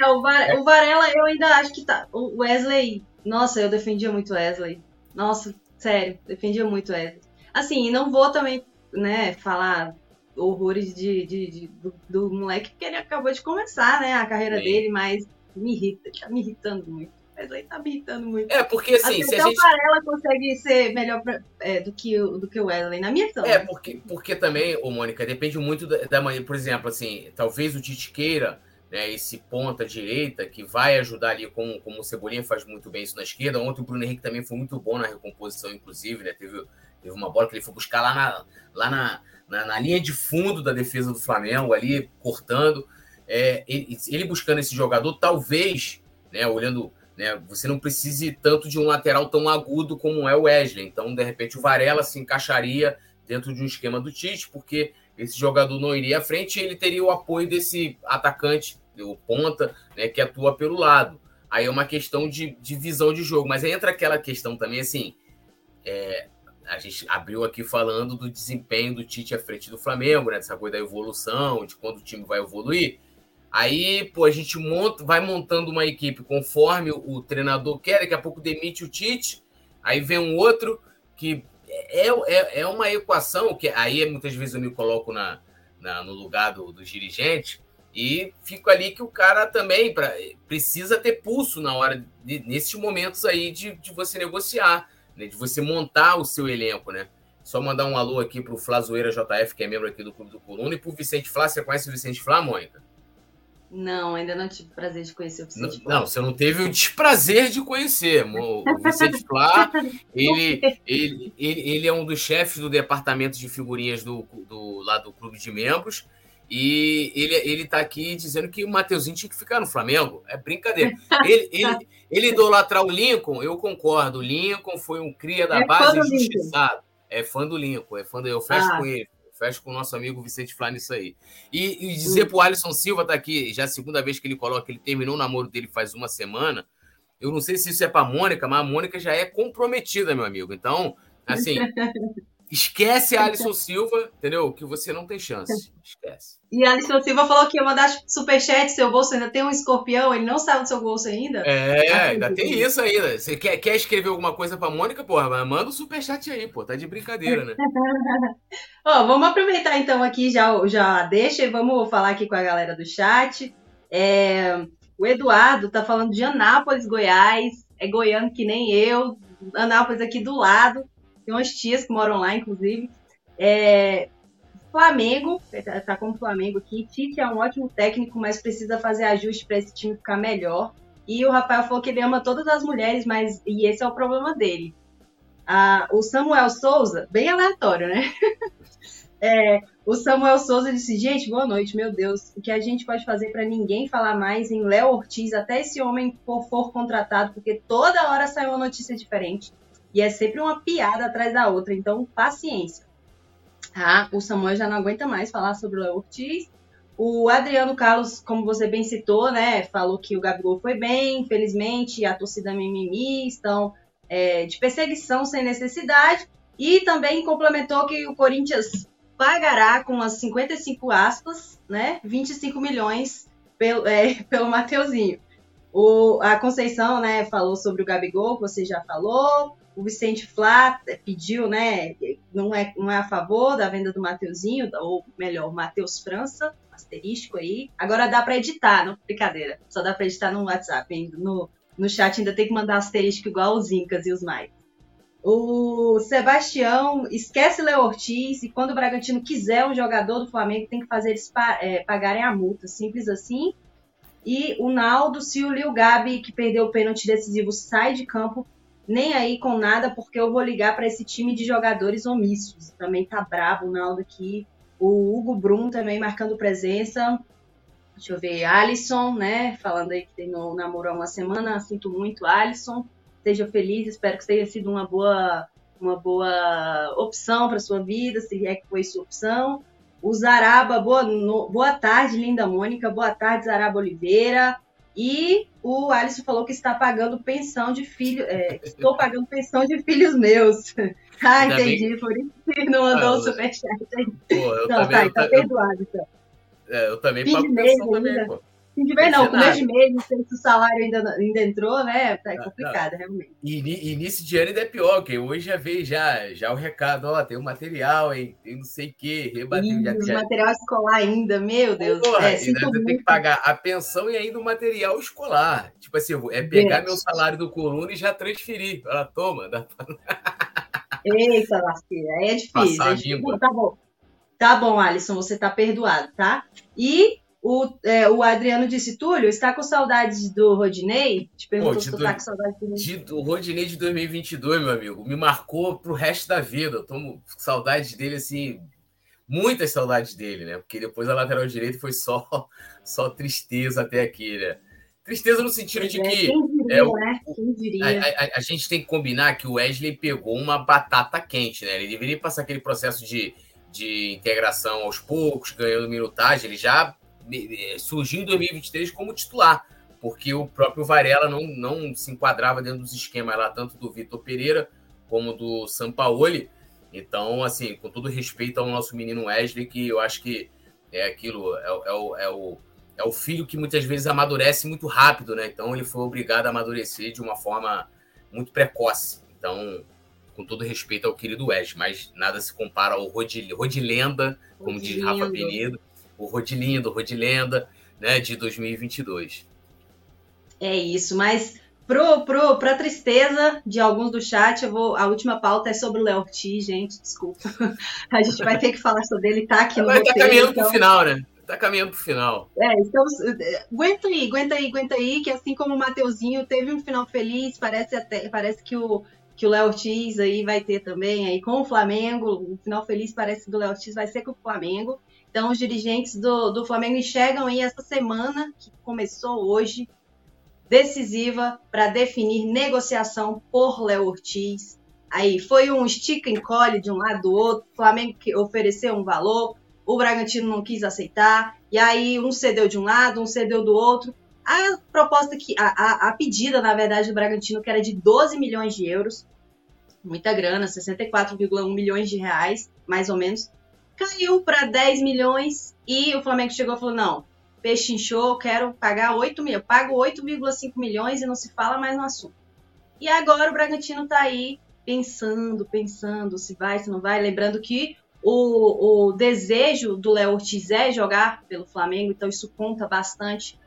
É, o, Var, é. o Varela, eu ainda acho que tá. O Wesley. Nossa, eu defendia muito o Wesley. Nossa, sério, defendia muito o Wesley. Assim, não vou também, né, falar horrores de, de, de do, do, moleque, porque ele acabou de começar, né, a carreira Sim. dele, mas me irrita, tá me irritando muito. Wesley tá me irritando muito. É, porque assim, se a gente... Varela consegue ser melhor pra, é, do, que o, do que o Wesley, na minha visão. É, porque, porque também, ô Mônica, depende muito da, da maneira, por exemplo, assim, talvez o Tite queira né, esse ponta direita que vai ajudar ali, como, como o Cebolinha faz muito bem isso na esquerda. Ontem o Bruno Henrique também foi muito bom na recomposição, inclusive, né? Teve, teve uma bola que ele foi buscar lá, na, lá na, na, na linha de fundo da defesa do Flamengo, ali cortando. É, ele, ele, buscando esse jogador, talvez, né, olhando, né, você não precise tanto de um lateral tão agudo como é o Wesley. Então, de repente, o Varela se encaixaria dentro de um esquema do Tite, porque esse jogador não iria à frente ele teria o apoio desse atacante, o ponta, né, que atua pelo lado. Aí é uma questão de, de visão de jogo, mas entra aquela questão também assim. É, a gente abriu aqui falando do desempenho do Tite à frente do Flamengo, né? Dessa coisa da evolução, de quando o time vai evoluir. Aí, pô, a gente monta, vai montando uma equipe conforme o treinador quer, daqui a pouco demite o Tite, aí vem um outro que é, é, é uma equação que aí muitas vezes eu me coloco na, na no lugar do, dirigente e fico ali que o cara também pra, precisa ter pulso na hora, de, nesses momentos aí de, de você negociar, né, de você montar o seu elenco, né? Só mandar um alô aqui para o Flazoeira JF, que é membro aqui do Clube do Coluna, e para o Vicente Flá. Você conhece o Vicente Flá, Mônica? Não, ainda não tive o prazer de conhecer o Vicente Flá. Não, você não teve o desprazer de conhecer. O Vicente Flá, ele, ele, ele, ele é um dos chefes do departamento de figurinhas do, do, lá do clube de membros. E ele, ele tá aqui dizendo que o Mateuzinho tinha que ficar no Flamengo. É brincadeira. Ele, ele, ele idolatrar o Lincoln, eu concordo. O Lincoln foi um cria da é base injustiçado. É fã do Lincoln, é fã do, eu fecho ah. com ele. Fecho com o nosso amigo Vicente Flá nisso aí. E, e dizer para o Alisson Silva, tá aqui, já a segunda vez que ele coloca, ele terminou o namoro dele faz uma semana. Eu não sei se isso é para Mônica, mas a Mônica já é comprometida, meu amigo. Então, assim, esquece a Alisson Silva, entendeu? Que você não tem chance. Esquece. E a Alisson Silva falou que ia mandar superchat, seu bolso ainda tem um escorpião, ele não saiu do seu bolso ainda. É, ainda tem isso ainda. Você quer, quer escrever alguma coisa pra Mônica, porra, mas manda o um superchat aí, pô. Tá de brincadeira, né? Ó, vamos aproveitar então aqui, já, já deixa e vamos falar aqui com a galera do chat. É, O Eduardo tá falando de Anápolis, Goiás. É goiano que nem eu. Anápolis aqui do lado. Tem umas tias que moram lá, inclusive. É, Flamengo, tá, tá com o Flamengo aqui. Tite é um ótimo técnico, mas precisa fazer ajuste para esse time ficar melhor. E o Rafael falou que ele ama todas as mulheres, mas e esse é o problema dele. Ah, o Samuel Souza, bem aleatório, né? é, o Samuel Souza disse: Gente, boa noite, meu Deus. O que a gente pode fazer para ninguém falar mais em Léo Ortiz até esse homem for, for contratado? Porque toda hora sai uma notícia diferente. E é sempre uma piada atrás da outra. Então, paciência. Ah, o Samuel já não aguenta mais falar sobre o Léo Ortiz. O Adriano Carlos, como você bem citou, né, falou que o Gabigol foi bem, infelizmente, a torcida mimimi estão é, de perseguição sem necessidade, e também complementou que o Corinthians pagará com as 55 aspas, né, 25 milhões pelo, é, pelo Mateuzinho. O, a Conceição, né, falou sobre o Gabigol, que você já falou, o Vicente Flá pediu, né, não é, não é a favor da venda do Mateuzinho, ou melhor, Matheus França, asterístico aí. Agora dá para editar, não? Brincadeira. Só dá para editar no WhatsApp, hein? No, no chat ainda tem que mandar asterístico igual os Incas e os Maias. O Sebastião esquece Léo Ortiz e quando o Bragantino quiser um jogador do Flamengo tem que fazer eles pa é, pagarem a multa, simples assim. E o Naldo, se o Lil Gabi, que perdeu o pênalti decisivo, sai de campo, nem aí com nada, porque eu vou ligar para esse time de jogadores omissos. Também tá bravo o Naldo aqui. O Hugo Brum também marcando presença. Deixa eu ver, Alisson, né? Falando aí que tem no namoro há uma semana. Sinto muito, Alisson. Seja feliz, espero que tenha sido uma boa, uma boa opção para sua vida, se é que foi sua opção. O Zaraba, boa, no, boa tarde, linda Mônica. Boa tarde, Zaraba Oliveira. E o Alisson falou que está pagando pensão de filho. É, estou pagando pensão de filhos meus. ah, Ainda entendi. Bem... Por isso que não mandou ah, o superchat aí. Pô, eu não, também, tá, tá perdoado, então. É, eu também Fim pago pensão também, pô. Fim de mês não, começo de mês, não sei se o salário ainda, ainda entrou, né? Tá complicado, não. realmente. E início de ano ainda é pior, porque hoje já veio já, já o recado, ó, tem o um material, hein? Tem não sei o quê, rebatendo. Já, já... material escolar ainda, meu Deus. Porra, é, ainda tem que pagar a pensão e ainda o material escolar. Tipo assim, é pegar meu salário do coluna e já transferir. Ela toma, dá pra... Eita, lasqueira, aí é difícil. é difícil. Tá bom. Tá bom, Alisson, você tá perdoado, tá? E o, é, o Adriano disse, Túlio, está com saudades do Rodinei? Te perguntou Pô, se tu tá com saudades do de, O Rodinei de 2022, meu amigo, me marcou pro resto da vida. Eu tomo saudades dele, assim, muitas saudades dele, né? Porque depois a lateral direita foi só, só tristeza até aqui, né? Tristeza no sentido de que. Diria, é, o, né? a, a, a, gente tem que combinar que o Wesley pegou uma batata quente, né? Ele deveria passar aquele processo de, de integração aos poucos, ganhando minutagem. Ele já surgiu em 2023 como titular, porque o próprio Varela não, não se enquadrava dentro dos esquemas lá, tanto do Vitor Pereira como do Sampaoli. Então, assim, com todo respeito ao nosso menino Wesley, que eu acho que é aquilo, é, é, o, é, o, é o filho que muitas vezes amadurece muito rápido, né? Então, ele foi obrigado a amadurecer de uma forma muito precoce. Então, com todo respeito ao querido Wesley, mas nada se compara ao Rodilenda, como diz Rafa Penedo, o Rodilindo, Rodilenda, né, de 2022. É isso, mas pro, pro, pra tristeza de alguns do chat, eu vou, a última pauta é sobre o Léo Ortiz, gente, desculpa. A gente vai ter que falar sobre ele, tá aqui no Vai tá caminhando então... pro final, né? Tá caminhando pro final. É, então, aguenta aí, aguenta aí, aguenta aí, que assim como o Mateuzinho teve um final feliz, parece até, parece que o que o Léo Ortiz aí vai ter também aí com o Flamengo, o final feliz parece do Léo Ortiz vai ser com o Flamengo. Então, os dirigentes do, do Flamengo enxergam aí essa semana, que começou hoje, decisiva para definir negociação por Léo Ortiz. Aí foi um estica encolhe de um lado do outro, o Flamengo ofereceu um valor, o Bragantino não quis aceitar, e aí um cedeu de um lado, um cedeu do outro. A proposta que, a, a, a pedida, na verdade, do Bragantino, que era de 12 milhões de euros, muita grana, 64,1 milhões de reais, mais ou menos, caiu para 10 milhões e o Flamengo chegou e falou: não, peixe inchou, quero pagar 8 mil, pago 8,5 milhões e não se fala mais no assunto. E agora o Bragantino está aí pensando, pensando se vai, se não vai, lembrando que o, o desejo do Léo Ortiz é jogar pelo Flamengo, então isso conta bastante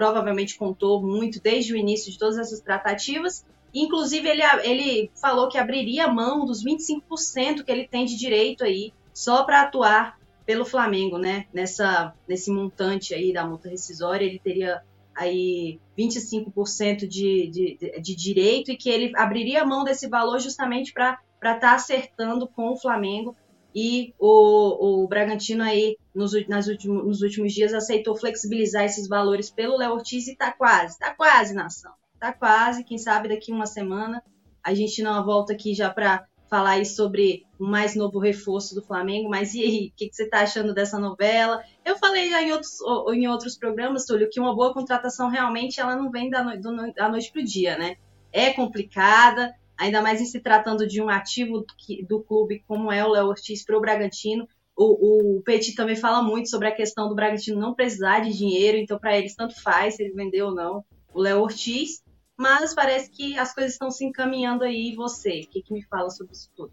provavelmente contou muito desde o início de todas essas tratativas. Inclusive, ele, ele falou que abriria mão dos 25% que ele tem de direito aí, só para atuar pelo Flamengo, né? Nessa, nesse montante aí da multa rescisória, ele teria aí 25% de, de, de direito e que ele abriria mão desse valor justamente para estar tá acertando com o Flamengo. E o, o Bragantino aí, nos, nas últimos, nos últimos dias, aceitou flexibilizar esses valores pelo Léo Ortiz e está quase, está quase, nação. Está quase, quem sabe daqui uma semana a gente não volta aqui já para falar aí sobre o mais novo reforço do Flamengo, mas e aí, o que, que, você está achando dessa novela? Eu falei já em outros, em outros programas, Túlio, que uma boa contratação realmente ela não vem da, no, da noite para o dia, né? É complicada, ainda mais em se tratando de um ativo do, do clube como é o Léo Ortiz para o Bragantino. O, Petit também fala muito sobre a questão do Bragantino não precisar de dinheiro, então para eles tanto faz se ele vendeu ou não o Léo Ortiz mas parece que as coisas estão se encaminhando aí. E você, o que, que me fala sobre isso tudo?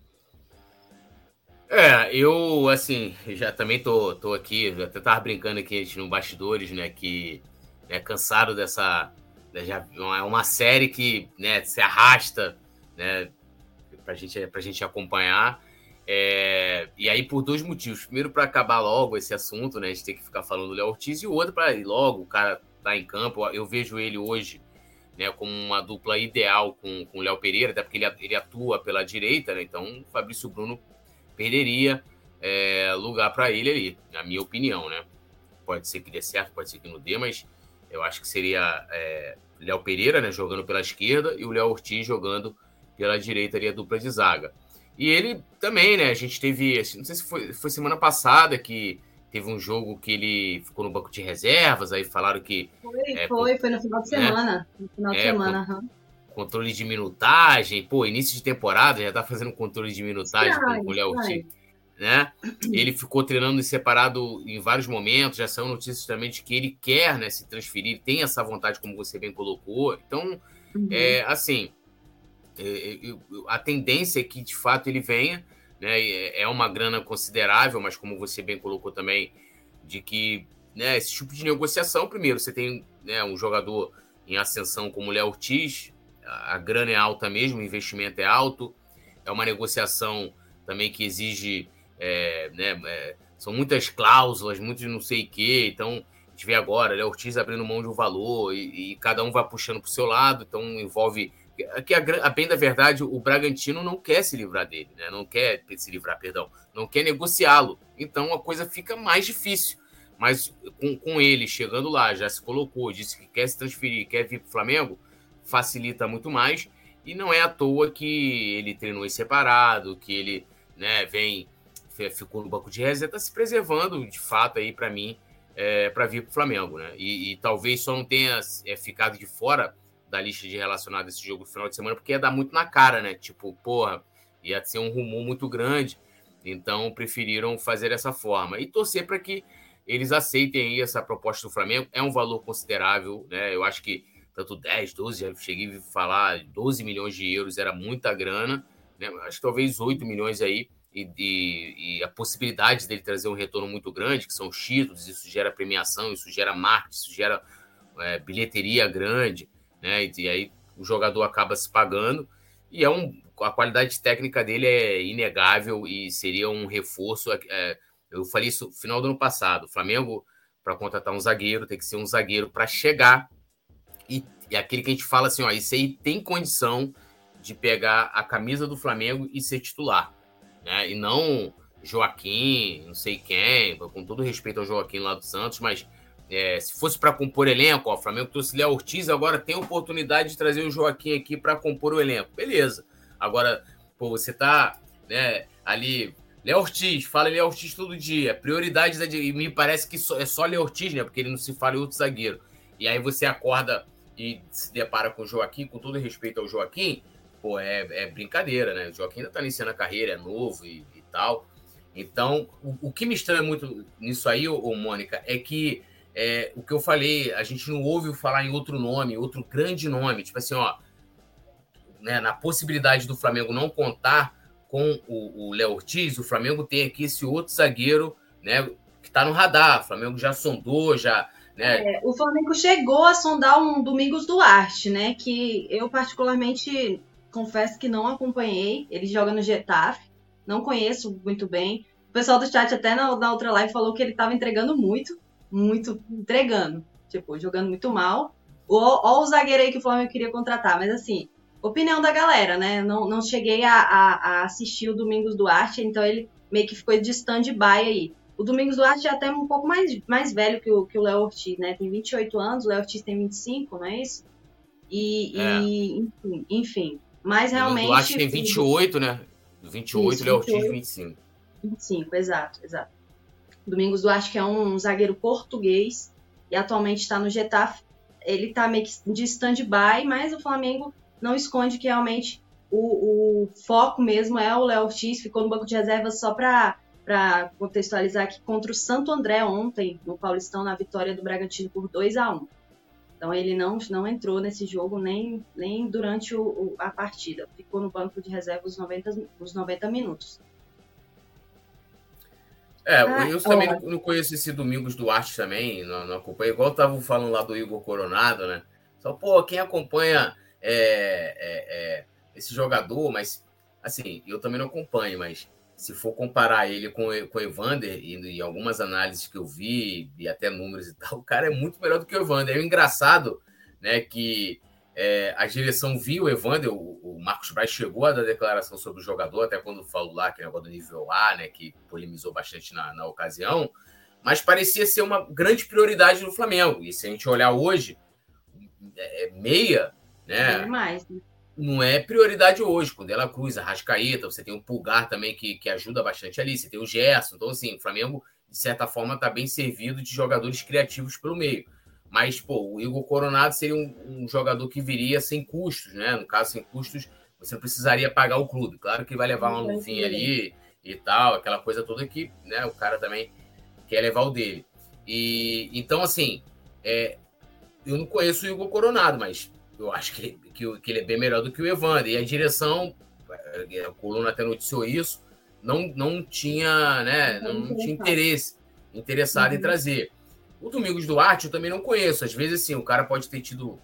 É, eu, assim, já também tô, tô aqui, até tava brincando aqui no bastidores, né, que é cansado dessa, né, uma série que, né, se arrasta, né, pra gente, pra gente acompanhar, é, e aí por dois motivos, primeiro para acabar logo esse assunto, né, a gente tem que ficar falando do Léo Ortiz, e o outro para logo, o cara tá em campo, eu vejo ele hoje né, como uma dupla ideal com, com o Léo Pereira, até porque ele, ele atua pela direita, né, então o Fabrício Bruno perderia é, lugar para ele ali, na minha opinião. Né? Pode ser que dê certo, pode ser que não dê, mas eu acho que seria é, Léo Pereira né, jogando pela esquerda e o Léo Ortiz jogando pela direita ali, a dupla de zaga. E ele também, né? A gente teve, não sei se foi, foi semana passada que Teve um jogo que ele ficou no banco de reservas, aí falaram que. Foi, é, foi, foi no final de né? semana. No final de é, semana, uhum. Controle de minutagem, pô, início de temporada, já tá fazendo controle de minutagem com o Léo né? Ele ficou treinando em separado em vários momentos, já saiu notícias também de que ele quer né, se transferir, tem essa vontade, como você bem colocou. Então, uhum. é, assim, é, é a tendência é que de fato ele venha né? É uma grana considerável, mas como você bem colocou também, de que né, esse tipo de negociação, primeiro, você tem né, um jogador em ascensão como o Léo Ortiz, a grana é alta mesmo, o investimento é alto, é uma negociação também que exige, é, né, é, são muitas cláusulas, muitos não sei o quê, então a gente vê agora, Léo Ortiz abrindo mão de um valor e, e cada um vai puxando para o seu lado, então envolve que a, a, bem da verdade, o Bragantino não quer se livrar dele, né? Não quer se livrar, perdão, não quer negociá-lo. Então a coisa fica mais difícil. Mas com, com ele chegando lá, já se colocou, disse que quer se transferir, quer vir para o Flamengo, facilita muito mais. E não é à toa que ele treinou em separado, que ele né, vem, ficou no banco de reserva, está se preservando de fato aí para mim, é, para vir para o Flamengo. Né? E, e, talvez só não tenha é, ficado de fora da lista de relacionados a esse jogo no final de semana, porque ia dar muito na cara, né? Tipo, porra, ia ser um rumor muito grande. Então, preferiram fazer dessa forma. E torcer para que eles aceitem aí essa proposta do Flamengo. É um valor considerável, né? Eu acho que tanto 10, 12, já cheguei a falar, 12 milhões de euros era muita grana, né? Acho que talvez 8 milhões aí. E, e, e, a possibilidade dele trazer um retorno muito grande, que são os títulos, isso gera premiação, isso gera marketing, isso gera é, bilheteria grande né? E, e aí o jogador acaba se pagando e é um a qualidade técnica dele é inegável e seria um reforço. É, eu falei isso no final do ano passado. O Flamengo, para contratar um zagueiro, tem que ser um zagueiro para chegar e, e aquele que a gente fala assim: ó, isso aí tem condição de pegar a camisa do Flamengo e ser titular. Né? E não Joaquim, não sei quem, com todo respeito ao Joaquim lá do Santos, mas é, se fosse para compor elenco, ó, o Flamengo trouxe Léo Ortiz, agora tem a oportunidade de trazer o Joaquim aqui para compor o elenco. Beleza. Agora, pô, você tá né, ali. Léo Ortiz, fala Léo Ortiz todo dia. Prioridade da. E me parece que só, é só Léo Ortiz, né? Porque ele não se fala em outro zagueiro. E aí você acorda e se depara com o Joaquim, com todo respeito ao Joaquim, pô, é, é brincadeira, né? O Joaquim ainda tá iniciando a carreira, é novo e, e tal. Então, o, o, que me estranha muito nisso aí, ô, ô Mônica, é que é, o que eu falei, a gente não ouve falar em outro nome, outro grande nome, tipo assim, ó, né, na possibilidade do Flamengo não contar com o Léo Ortiz, o Flamengo tem aqui esse outro zagueiro, né, que está no radar. O Flamengo já sondou, já Né? É, o Flamengo chegou a sondar um Domingos Duarte, né? Que eu particularmente confesso que não acompanhei. Ele joga no Getafe, não conheço muito bem. O pessoal do chat até na, na outra live falou que ele estava entregando muito, muito entregando, tipo jogando muito mal. Ó, o zagueiro aí que o Flamengo queria contratar, mas assim, opinião da galera, né? Não, não cheguei a, a, a assistir o Domingos Duarte, então ele meio que ficou de stand-by aí. O Domingos Duarte é até um pouco mais, mais velho que o, que o Léo Ortiz, né? Tem 28 anos, o Léo Ortiz tem 25, não é isso? E, é. e enfim, enfim, Mas realmente. O Duarte tem 28, né? 28, isso, o Léo Ortiz 25. 25, exato, exato. Domingos Duarte, que é um zagueiro português e atualmente está no Getafe. Ele está meio que de stand-by, mas o Flamengo não esconde que realmente o, o foco mesmo é o Léo Ortiz, ficou no banco de reservas só para contextualizar aqui, contra o Santo André ontem, no Paulistão, na vitória do Bragantino por 2 a 1 Então ele não, não entrou nesse jogo nem, nem durante o, o, a partida. Ficou no banco de reserva os 90, os 90 minutos. É, ah, eu também não, não, conheço esse Domingos Duarte também, não, não acompanho. Igual estavam falando lá do Igor Coronado, né? Só, pô, quem acompanha é, é, é, esse jogador, mas assim, eu também não acompanho, mas se for comparar ele com, com o Evander, e, e algumas análises que eu vi, e até números e tal, o cara é muito melhor do que o Evander. É engraçado né, que é, a direção viu o Evander, o, o, Marcos Braz chegou a dar declaração sobre o jogador, até quando falou lá que é negócio do nível A, né, que polemizou bastante na, na ocasião, mas parecia ser uma grande prioridade do Flamengo. E se a gente olhar hoje, é, é meia, né? É mais, né? não é prioridade hoje. Com Dela Cruz, a Rascaeta, você tem o Pulgar também que, que ajuda bastante ali, você tem o Gerson. Então, assim, o Flamengo, de certa forma, está bem servido de jogadores criativos pelo meio. Mas, pô, o Igor Coronado seria um, um, jogador que viria sem custos, né? No caso, sem custos, você não precisaria pagar o clube. Claro que vai levar uma luvinha ali e tal, aquela coisa toda que né, o cara também quer levar o dele. E então, assim, é, eu não conheço o Igor Coronado, mas eu acho que, que, que ele é bem melhor do que o Evander. E a direção, é, a coluna até noticiou isso, não, não tinha, né, não, não tinha interesse interessado uhum. em trazer. O Domingos Duarte eu também não conheço. Às vezes, assim, o cara pode ter tido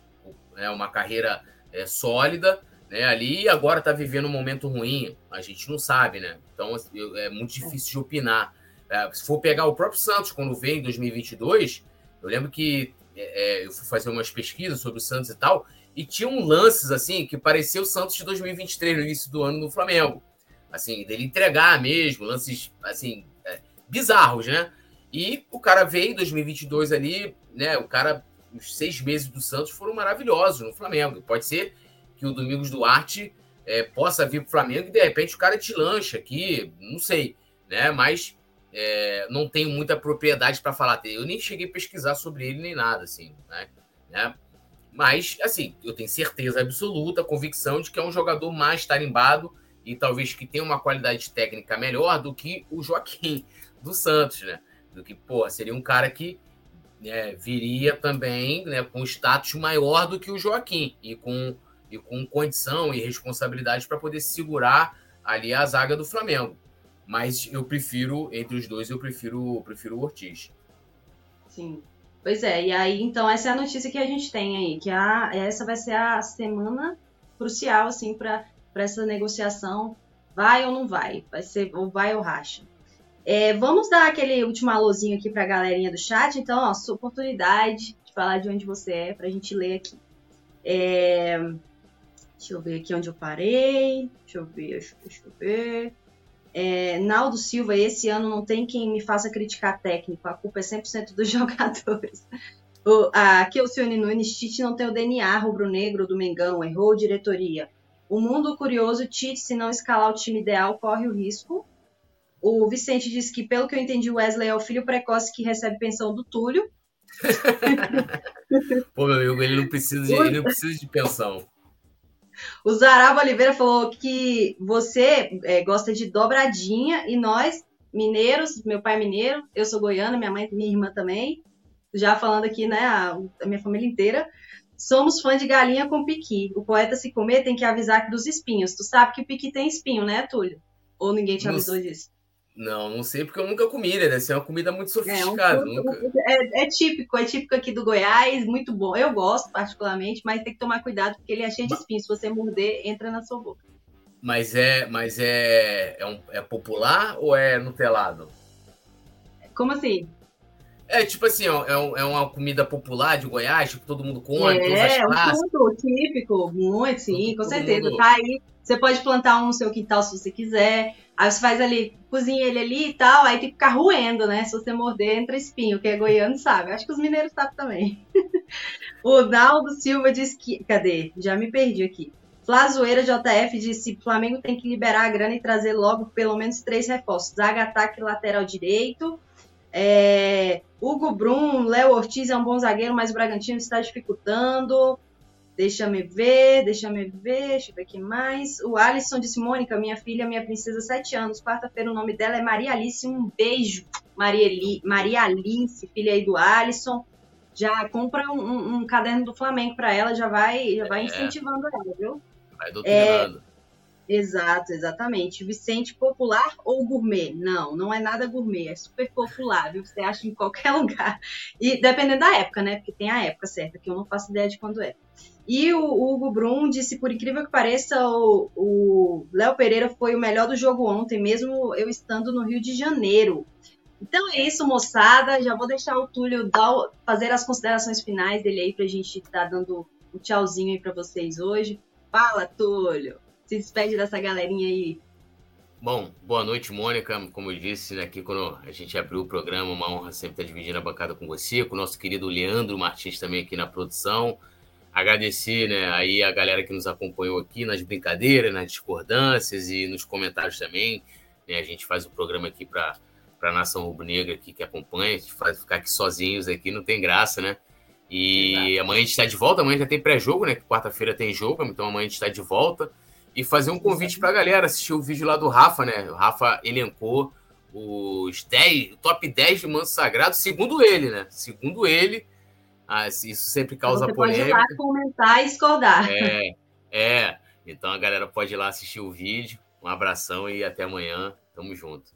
né, uma carreira é, sólida né, ali e agora está vivendo um momento ruim. A gente não sabe, né? Então assim, é muito difícil de opinar. É, se for pegar o próprio Santos, quando veio em 2022, eu lembro que é, é, eu fui fazer umas pesquisas sobre o Santos e tal, e tinham lances assim que parecia o Santos de 2023 no início do ano no Flamengo, assim dele entregar mesmo lances assim é, bizarros, né? E o cara veio em 2022 ali, né? O cara os seis meses do Santos foram maravilhosos no Flamengo. Pode ser que o Domingos Duarte é, possa vir para o Flamengo e de repente o cara te lancha aqui, não sei, né? Mas é, não tenho muita propriedade para falar dele. Eu nem cheguei a pesquisar sobre ele nem nada, assim, né? né? Mas, assim, eu tenho certeza absoluta, convicção de que é um jogador mais tarimbado e talvez que tenha uma qualidade técnica melhor do que o Joaquim do Santos, né? Do que, pô, seria um cara que né, viria também né, com status maior do que o Joaquim e com, e com condição e responsabilidade para poder segurar ali a zaga do Flamengo. Mas eu prefiro, entre os dois, eu prefiro, eu prefiro o Ortiz. Sim. Pois é, e aí, então, essa é a notícia que a gente tem aí, que a, essa vai ser a semana crucial, assim, para essa negociação. Vai ou não vai? Vai ser ou vai ou racha. É, vamos dar aquele último alôzinho aqui para a galerinha do chat. Então, ó, sua oportunidade de falar de onde você é, para a gente ler aqui. É, deixa eu ver aqui onde eu parei. Deixa eu ver, deixa, deixa eu ver. É, Naldo Silva, esse ano não tem quem me faça criticar técnico, a culpa é 100% dos jogadores. O, a Kelsione Nunes, Tite não tem o DNA rubro-negro do Mengão, errou diretoria. O mundo curioso, Tite, se não escalar o time ideal, corre o risco. O Vicente diz que, pelo que eu entendi, o Wesley é o filho precoce que recebe pensão do Túlio. Pô, meu amigo, ele não precisa de, ele não precisa de pensão. O Zaraba Oliveira falou que você é, gosta de dobradinha e nós, mineiros, meu pai é mineiro, eu sou goiana, minha mãe, minha irmã também, já falando aqui, né, a, a minha família inteira, somos fã de galinha com piqui. O poeta se comer tem que avisar dos espinhos. Tu sabe que o piqui tem espinho, né, Túlio? Ou ninguém te avisou não, disso? Não, não sei porque eu nunca comi, né? Deve ser uma comida muito sofisticada. É, um é, é, típico, é típico aqui do Goiás, muito bom. Eu gosto particularmente, mas tem que tomar cuidado porque ele é cheio de espinhos. Se você morder, entra na sua boca. Mas é, mas é, é, um, é popular ou é nutelado? Como assim? É tipo assim, é, é uma comida popular de Goiás, tipo, todo mundo come, é, É, um típico, muito, sim, com certeza. Mundo... Tá aí, você pode plantar um no seu quintal se você quiser. Aí você faz ali, cozinha ele ali e tal, aí tem que ficar roendo, né? Se você morder, entra espinho, que é goiano sabe. Acho que os mineiros sabem também. o Naldo Silva diz que. Cadê? Já me perdi aqui. Flazoeira JF disse: Flamengo tem que liberar a grana e trazer logo pelo menos três reforços. Zaga, ataque lateral direito. É... Hugo Brum, Léo Ortiz é um bom zagueiro, mas o Bragantino está dificultando. Deixa me ver, deixa me ver, deixa eu ver aqui mais. O Alisson disse, Mônica, minha filha, minha princesa, sete anos. Quarta-feira o nome dela é Maria Alice. Um beijo, Maria, Li, Maria Alice, filha aí do Alisson. Já compra um, um, um caderno do Flamengo para ela, já vai, já vai é. incentivando ela, viu? Vai doutrinando. É, Exato, exatamente. Vicente popular ou gourmet? Não, não é nada gourmet, é super popular, viu? Você acha em qualquer lugar. E dependendo da época, né? Porque tem a época certa, que eu não faço ideia de quando é. E o Hugo Brum disse, por incrível que pareça, o Léo Pereira foi o melhor do jogo ontem, mesmo eu estando no Rio de Janeiro. Então é isso, moçada. Já vou deixar o Túlio dar, fazer as considerações finais dele aí pra gente estar tá dando um tchauzinho aí para vocês hoje. Fala, Túlio! Se despede dessa galerinha aí. Bom, boa noite, Mônica. Como eu disse né, aqui, quando a gente abriu o programa, uma honra sempre estar dividindo a bancada com você, com o nosso querido Leandro Martins também aqui na produção agradecer né, aí a galera que nos acompanhou aqui nas brincadeiras, nas discordâncias e nos comentários também. Né, a gente faz o programa aqui para a nação rubro-negra aqui que acompanha, a gente faz ficar aqui sozinhos aqui, não tem graça, né? E Exato. amanhã a gente está de volta, amanhã já tem pré-jogo, né? Quarta-feira tem jogo, então amanhã a gente está de volta. E fazer um convite para a galera assistir o vídeo lá do Rafa, né? O Rafa elencou os 10, o top 10 de manto sagrado, segundo ele, né? Segundo ele, ah, isso sempre causa Você polêmica. Pode ir lá comentar e discordar. É, é. Então a galera pode ir lá assistir o vídeo. Um abração e até amanhã. Tamo junto.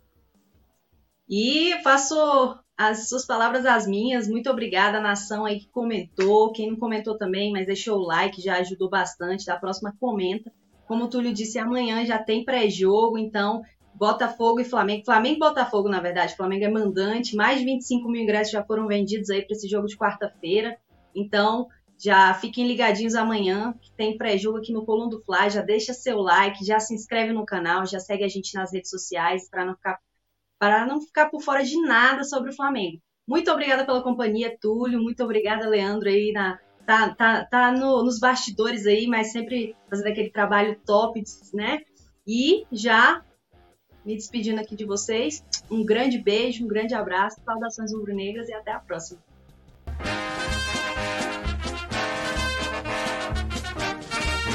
E faço as suas palavras as minhas. Muito obrigada, nação aí que comentou. Quem não comentou também, mas deixou o like, já ajudou bastante. Da próxima, comenta. Como o Túlio disse, amanhã já tem pré-jogo, então Botafogo e Flamengo. Flamengo e Botafogo, na verdade. Flamengo é mandante. Mais de 25 mil ingressos já foram vendidos aí para esse jogo de quarta-feira. Então, já fiquem ligadinhos amanhã, que tem pré-jogo aqui no Coluna do Fly. Já deixa seu like, já se inscreve no canal, já segue a gente nas redes sociais para não ficar para não ficar por fora de nada sobre o Flamengo. Muito obrigada pela companhia, Túlio. Muito obrigada, Leandro, aí na tá, tá, tá no, nos bastidores aí, mas sempre fazendo aquele trabalho top, né? E já me despedindo aqui de vocês. Um grande beijo, um grande abraço, saudações rubro-negras e até a próxima.